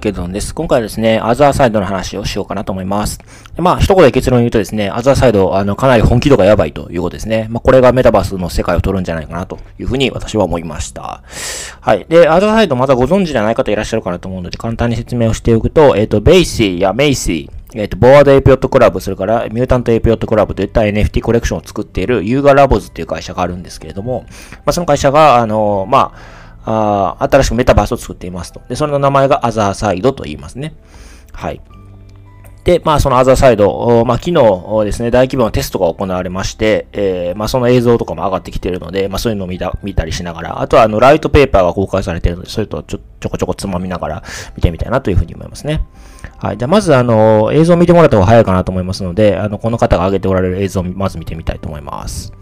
ケドンです。今回はですね、 Otherside の話をしようかなと思います。でまあ、一言で結論言うとですね、 Otherside、あの、かなり本気度がやばいということですね。まあ、これがメタバースの世界を取るんじゃないかなというふうに私は思いました。はい。で、 Otherside まだご存知じゃない方いらっしゃるかなと思うので、簡単に説明をしておくと、えっ、ー、と、 BAYC や MAYC、えっ、と、 Bored Ape Yacht Club、それから Mutant Ape Yacht Club といった NFT コレクションを作っている Yuga Labs っていう会社があるんですけれども、まあ、その会社が、あの、まあ、あ新しくメタバースを作っていますと。で、それの名前が Otherside と言いますね。はい。で、まあ、そのアザーサイド、まあ、昨日ですね、大規模なテストが行われまして、えー、まあ、その映像とかも上がってきているので、まあ、そういうのを見た、見たりしながら、あとは、あの、ライトペーパーが公開されているので、それとちょ、ちょこちょこつまみながら見てみたいなというふうに思いますね。はい。じゃ、まず、あの、映像を見てもらった方が早いかなと思いますので、あの、この方が上げておられる映像をまず見てみたいと思います。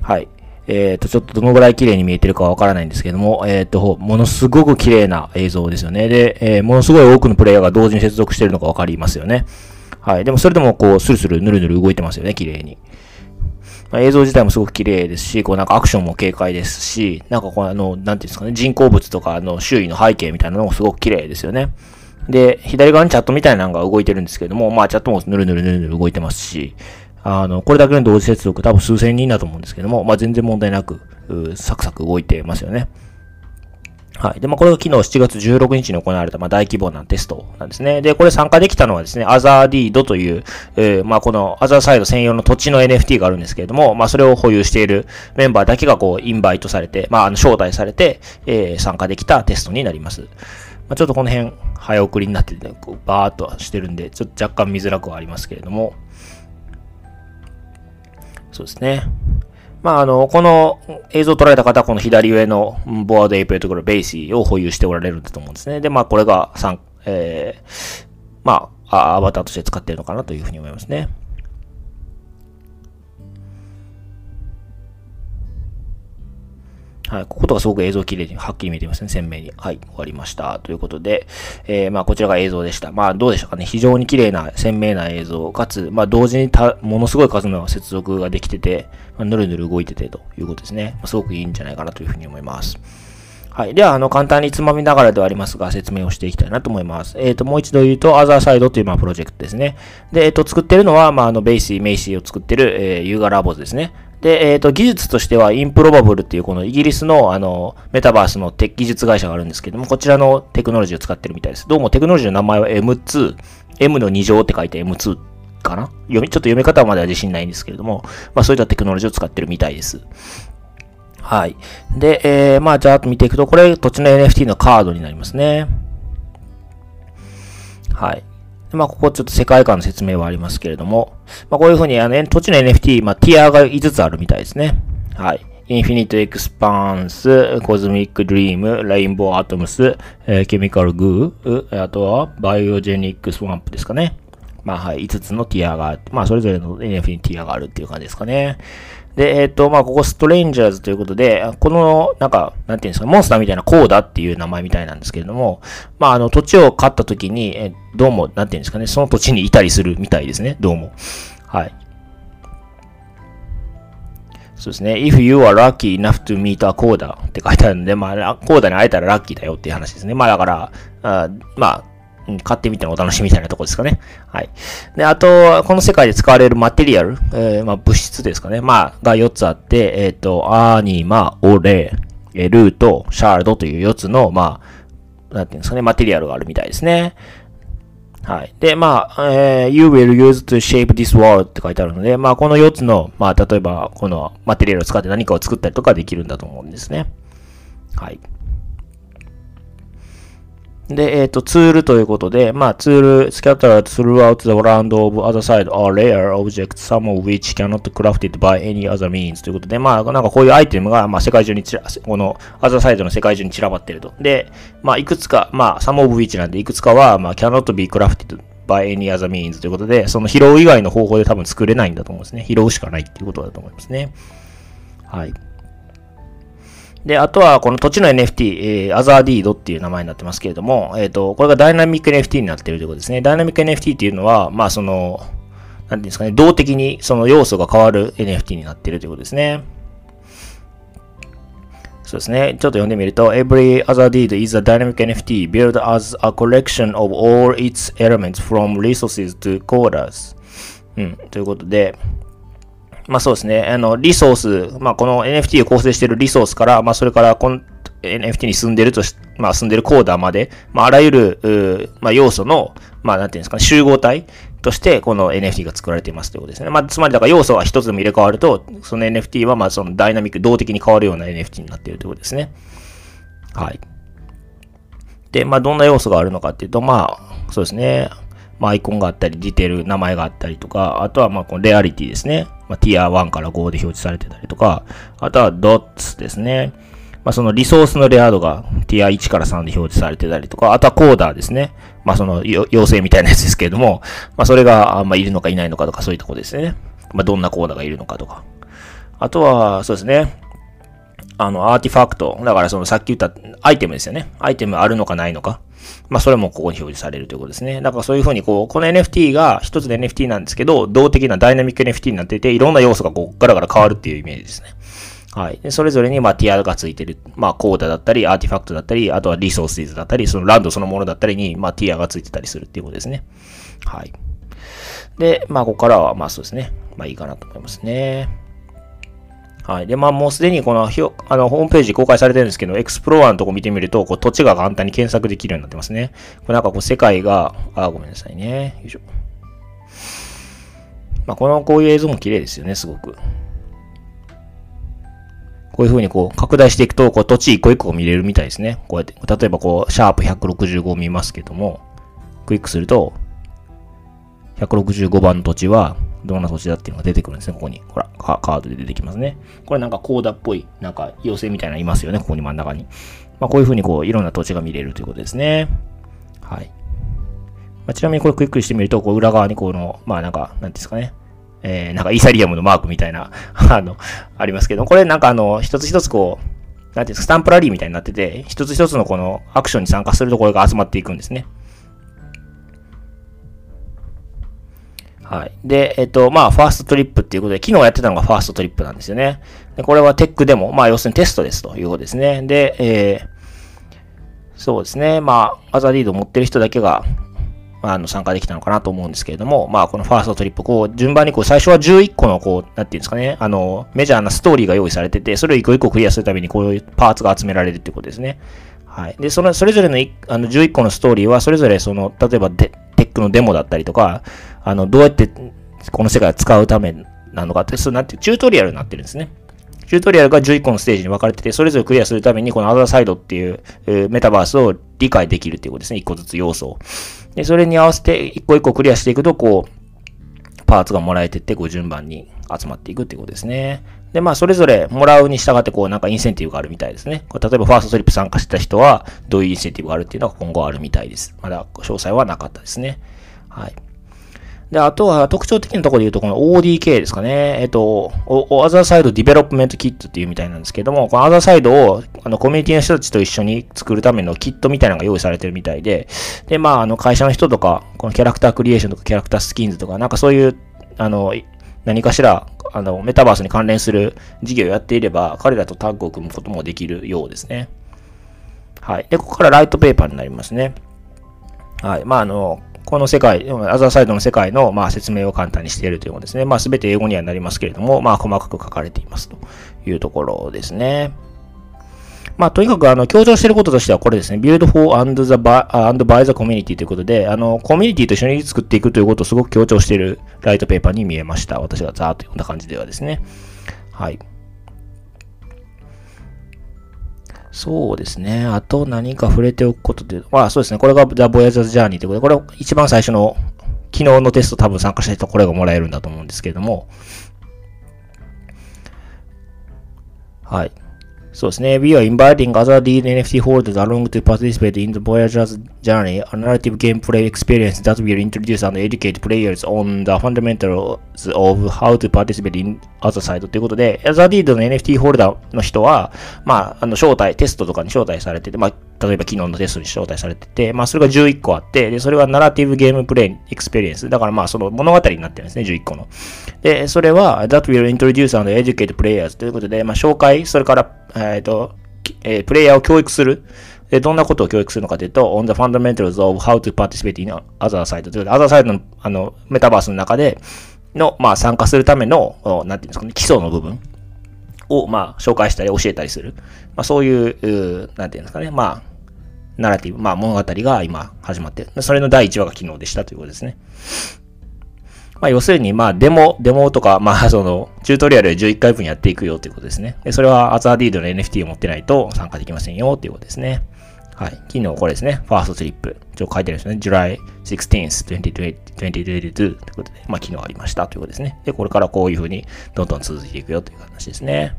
はい。えっ、ー、と、ちょっとどのぐらい綺麗に見えてるかわからないんですけども、えっ、ー、と、ものすごく綺麗な映像ですよね。で、えー、ものすごい多くのプレイヤーが同時に接続してるのがわかりますよね。はい。でもそれでもこう、スルスル、ヌルヌル動いてますよね、綺麗に。ま、映像自体もすごく綺麗ですし、こうなんかアクションも軽快ですし、なんかこうあの、なんていうんですかね、人工物とかの周囲の背景みたいなのもすごく綺麗ですよね。で、左側にチャットみたいなのが動いてるんですけども、まあチャットもヌルヌルヌルヌル動いてますし、あの、これだけの同時接続多分数千人だと思うんですけども、まあ、全然問題なく、サクサク動いてますよね。はい。で、まあ、これが昨日7月16日に行われた、まあ、大規模なテストなんですね。で、これ参加できたのはですね、アザーディードという、えー、まあ、このアザーサイド専用の土地の NFT があるんですけれども、まあ、それを保有しているメンバーだけがこう、インバイトされて、まあ、あの、招待されて、えー、参加できたテストになります。まあ、ちょっとこの辺、早送りになってて、こうバーっとしてるんで、ちょっと若干見づらくはありますけれども、そうですね。まあ、あの、この映像を撮られた方はこの左上のボアードエイプレところベーシーを保有しておられるんだと思うんですね。で、まあ、これが3、えー、まあ、アバターとして使っているのかなというふうに思いますね。はい。こことがすごく映像綺麗に、はっきり見えてますね。鮮明に。はい。終わりました。ということで、えー、まあ、こちらが映像でした。まあ、どうでしたかね。非常に綺麗な、鮮明な映像、かつ、まあ、同時にた、ものすごい数の接続ができてて、まあ、ぬるぬる動いててということですね。まあ、すごくいいんじゃないかなというふうに思います。はい。では、あの、簡単につまみながらではありますが、説明をしていきたいなと思います。えっ、ー、と、もう一度言うと、 Otherside という、まあ、プロジェクトですね。で、えっ、ー、と、作ってるのは、まあ、あの、 BAYC、MAYC を作ってる、えー、 Yuga Labs ですね。で、えっ、ー、と、技術としては、 Improbable っていうこのイギリスの、あの、メタバースの技術会社があるんですけども、こちらのテクノロジーを使ってるみたいです。どうもテクノロジーの名前は M2、M の2乗って書いて M2 かな？読み、ちょっと読み方までは自信ないんですけれども、まあそういったテクノロジーを使ってるみたいです。はい。で、えー、まあじゃあ見ていくと、これ土地の NFT のカードになりますね。はい。まあ、ここちょっと世界観の説明はありますけれども、まあ、こういうふうに、あの、土地の NFT、まあ、 tier が5つあるみたいですね。はい。 Infinite Expanse、Cosmic Dream、Rainbow Atmos、えー、 Chemical Goo、あとは Biogenic Swamp ですかね。まあはい、5つの tier があって、まあそれぞれの NFT ティアがあるっていう感じですかね。で、えっ、ー、と、まあ、ここストレンジャーズということで、この、なんか、なんていうんですか、モンスターみたいなコーダっていう名前みたいなんですけれども、まあ、あの、土地を買った時に、えどうも、なんていうんですかね、その土地にいたりするみたいですね、どうも。はい。そうですね。if you are lucky enough to meet a coda って書いてあるので、まあ、コーダに会えたらラッキーだよっていう話ですね。まあ、だから、あまあ、うん、買ってみてのお楽しみみたいなとこですかね。はい。で、あと、この世界で使われるマテリアル、えー、まあ、物質ですかね。まあ、が4つあって、えっ、ー、と、アーニマ、オレ、えルート、シャールドという4つの、まあ、なんていうんですかね、マテリアルがあるみたいですね。はい。で、まあ、えー、you will use to shape this world って書いてあるので、まあ、この4つの、まあ、例えば、このマテリアルを使って何かを作ったりとかできるんだと思うんですね。はい。で、えっ、と、ツールということで、まあ、ツール、スキャッター、throughout the round of other side are rare objects, some of which cannot crafted by any other means ということで、まあ、なんかこういうアイテムが、まあ、世界中に散ら、この、other side の世界中に散らばっていると。で、まあ、いくつか、まあ、some of which なんで、いくつかは、まあ、cannot be crafted by any ンズということで、その拾う以外の方法で多分作れないんだと思うんですね。拾うしかないっていうことだと思いますね。はい。で、あとはこの土地の NFT、えー、アザーディードっていう名前になってますけれども、えっ、ー、と、これがダイナミック NFT になってるということですね。ダイナミック NFT っていうのは、まあその、なんていうんですかね、動的にその要素が変わる NFT になってるということですね。そうですね。ちょっと読んでみると、Every other deed is a dynamic NFT built as a collection of all its elements from resources to coders. うん。ということで、まあそうですね。あの、リソース、まあこの NFT を構成しているリソースから、まあそれからこの NFT に住んでるとし、まあ住んでるコーダーまで、まああらゆる、まあ要素の、まあなんていうんですかね、集合体としてこの NFT が作られていますということですね。まあつまりだから要素が一つでも入れ替わると、その NFT はまあそのダイナミック、動的に変わるような NFT になっているということですね。はい。で、まあどんな要素があるのかっていうと、まあそうですね。まあアイコンがあったり、ディテール、名前があったりとか、あとはまあこのレアリティですね。まあ、ティア1から5で表示されてたりとか、あとはドッツですね。まあ、そのリソースのレア度がティア1から3で表示されてたりとか、あとはコーダーですね。まあ、その妖精みたいなやつですけれども、まあ、それがあん、ま、いるのかいないのかとかそういうとこですね。まあ、どんなコーダーがいるのかとか。あとは、そうですね。あの、アーティファクト。だからそのさっき言ったアイテムですよね。アイテムあるのかないのか。まあ、それもここに表示されるということですね。だからそういうふうに、こう、この NFT が一つで NFT なんですけど、動的なダイナミック NFT になっていて、いろんな要素がこう、ガラガラ変わるっていうイメージですね。はい。で、それぞれに、まあ、ティアがついてる。まあ、コーダだったり、アーティファクトだったり、あとはリソースだったり、そのランドそのものだったりに、まあ、ティアがついてたりするっていうことですね。はい。で、まあ、ここからは、まあ、そうですね。まあ、いいかなと思いますね。はい。で、まあもうすでにこの、あの、ホームページ公開されてるんですけど、エクスプローラーのとこ見てみると、こう土地が簡単に検索できるようになってますね。これなんかこう世界が、あ、ごめんなさいね。よいしょ。まあこの、こういう映像も綺麗ですよね、すごく。こういう風にこう拡大していくと、こう土地一個一個見れるみたいですね。こうやって、例えばこう、シャープ165見ますけども、クリックすると、165番の土地は、どんな土地だっていうのが出てくるんですね、ここに。ほら、カードで出てきますね。これなんかコーダっぽい、なんか妖精みたいなのいますよね、ここに真ん中に。まあこういう風にこう、いろんな土地が見れるということですね。はい。まあ、ちなみにこれクリックしてみると、こう裏側にこの、まあなんか、なんですかね。えー、なんかイサリアムのマークみたいな あの、ありますけど、これなんかあの、一つ一つこう、なんていうんですか、スタンプラリーみたいになってて、一つ一つのこのアクションに参加するところが集まっていくんですね。はい。で、えっと、まあ、ファーストトリップっていうことで、昨日やってたのがファーストトリップなんですよね。で、これは tech demo、まあ、要するにテストですということですね。で、えー、そうですね。まあ、 Otherdeed 持ってる人だけが、あの、参加できたのかなと思うんですけれども、まあ、このファーストトリップ、こう、順番にこう、最初は11個の、こう、なんていうんですかね、あの、 major なストーリーが用意されてて、それを一個一個クリアするために、こういうパーツが集められるっていうことですね。はい。で、その、それぞれのあの11個のストーリーは、それぞれ、その、例えばテックのデモだったりとか、あの、どうやってこの世界を使うためなのかって、そうなって、チュートリアルになってるんですね。チュートリアルが11個のステージに分かれてて、それぞれクリアするために、このアザーサイドっていう、えー、メタバースを理解できるっていうことですね。1個ずつ要素を。で、それに合わせて、1個1個クリアしていくと、こう、パーツがもらえてって、こう順番に集まっていくっていうことですね。で、まあ、それぞれもらうに従って、こう、なんかインセンティブがあるみたいですね。これ例えば、ファーストトリップ参加してた人は、どういうインセンティブがあるっていうのが今後あるみたいです。まだ詳細はなかったですね。はい。で、あとは特徴的なところで言うと、この ODK ですかね。えっと、 Otherside Development Kit っていうみたいなんですけども、この Otherside をあのコミュニティの人たちと一緒に作るためのキットみたいなのが用意されてるみたいで、で、まあ、あの会社の人とか、この character creation とか character skins とか、なんかそういう、あの、何かしら、あの、メタバースに関連する事業をやっていれば、彼らとタッグを組むこともできるようですね。はい。で、ここからライトペーパーになりますね。はい。まあ、あの、この世界、アザーサイドの世界の、まあ、説明を簡単にしているというものですね。まあ、すべて英語にはなりますけれども、まあ、細かく書かれていますというところですね。まあ、とにかく、あの、強調していることとしてはこれですね。build for and the by, and by the community ということで、あの、コミュニティと一緒に作っていくということをすごく強調しているライトペーパーに見えました。私がざーっと読んだ感じではですね。はい。そうですね。あと何か触れておくことで、まあそうですね。これが The Voyager's Journey ということで、これ一番最初の昨日のテスト多分参加した人これがもらえるんだと思うんですけれども、はい。そうですね。We are inviting other lead NFT holders along to participate in the Voyager's journey, a narrative gameplay experience that will introduce and educate players on the fundamentals of how to participate in Otherside ということで、 Otherdeed の NFT ホルダーの人は、まあ、あの、招待、テストとかに招待されてて、まあ、例えば昨日のテストに招待されてて、まあ、それが11個あって、で、それは narrative gameplay experience。だからまあ、その物語になってるんですね、11個の。で、それは、that will introduce and educate players ということで、まあ、紹介、それから、えっ、ー、と、えー、プレイヤーを教育する。で、どんなことを教育するのかというと、on the fundamentals of how to participate in other side ということで、other side の、あの、メタバースの中での、まあ、参加するための、なんていうんですかね、基礎の部分を、まあ、紹介したり教えたりする。まあ、そういう、なんていうんですかね、まあ、ナラティブ、まあ、物語が今始まってる。それの第1話が昨日でしたということですね。まあ、要するに、まあ、デモ、デモとか、まあ、その、チュートリアルで11回分やっていくよということですね。で、それはアザーディードの NFT を持ってないと参加できませんよということですね。はい。昨日これですね。 First Trip。ちょ書いてるんですね。July 16th, 2022ということで、まあ、昨日ありましたということですね。で、これからこういうふうにどんどん続いていくよという話ですね。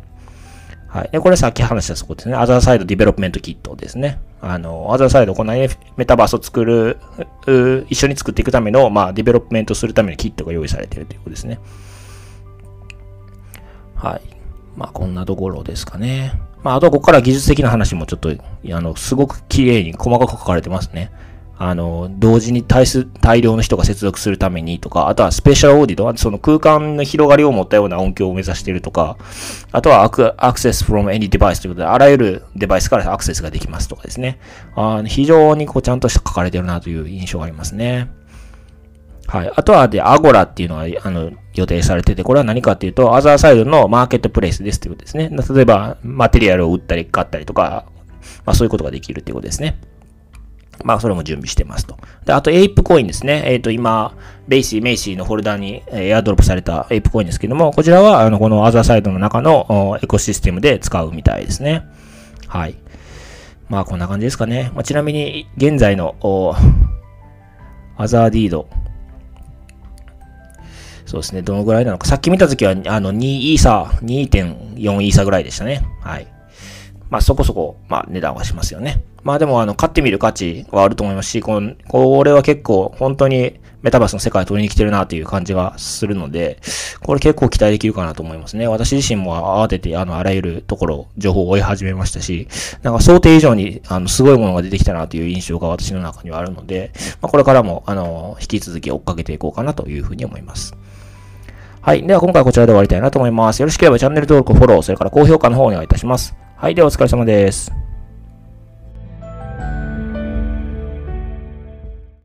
はい。で、これさっき話したそこですね。 Otherside Development Kit ですね。あの、 Otherside、このメタバースを作る、一緒に作っていくための、まあ、 development するためのキットが用意されているということですね。はい。まあ、こんなところですかね。まあ、あとはここから技術的な話もちょっと、あの、すごく綺麗に細かく書かれてますね。あの、同時に大数、大量の人が接続するためにとか、あとはスペシャルオーディト、その空間の広がりを持ったような音響を目指しているとか、あとはアクアクセス from any device ということで、あらゆるデバイスからアクセスができますとかですね。あ非常にこうちゃんと書かれてるなという印象がありますね。はい。あとはで、アゴラっていうのは、あの、予定されてて、これは何かっていうと、アザーサイドのマーケットプレイスですということですね。例えば、マテリアルを売ったり買ったりとか、まあそういうことができるっていうことですね。まあ、それも準備してますと。で、あと、 ApeCoin ですね。えっ、ー、と、今、 BAYC、MAYC のホルダーに、えー、エアドロップされた ApeCoin ですけども、こちらは、あの、この Otherside の中のエコシステムで使うみたいですね。はい。まあ、こんな感じですかね。まあ、ちなみに、現在の、アザーディード。そうですね。どのぐらいなのか。さっき見たときは、あの、2イーサー、2.4イーサーぐらいでしたね。はい。まあ、そこそこ、まあ、値段はしますよね。まあでも、あの、買ってみる価値はあると思いますし、この、これは結構、本当にメタバースの世界を取りに来てるなという感じがするので、これ結構期待できるかなと思いますね。私自身も慌てて、あの、あらゆるところ、情報を追い始めましたし、なんか想定以上に、あの、すごいものが出てきたなという印象が私の中にはあるので、まあ、これからも、あの、引き続き追っかけていこうかなというふうに思います。はい。では今回はこちらで終わりたいなと思います。よろしければチャンネル登録、フォロー、それから高評価の方をお願いいたします。はい。ではお疲れ様です。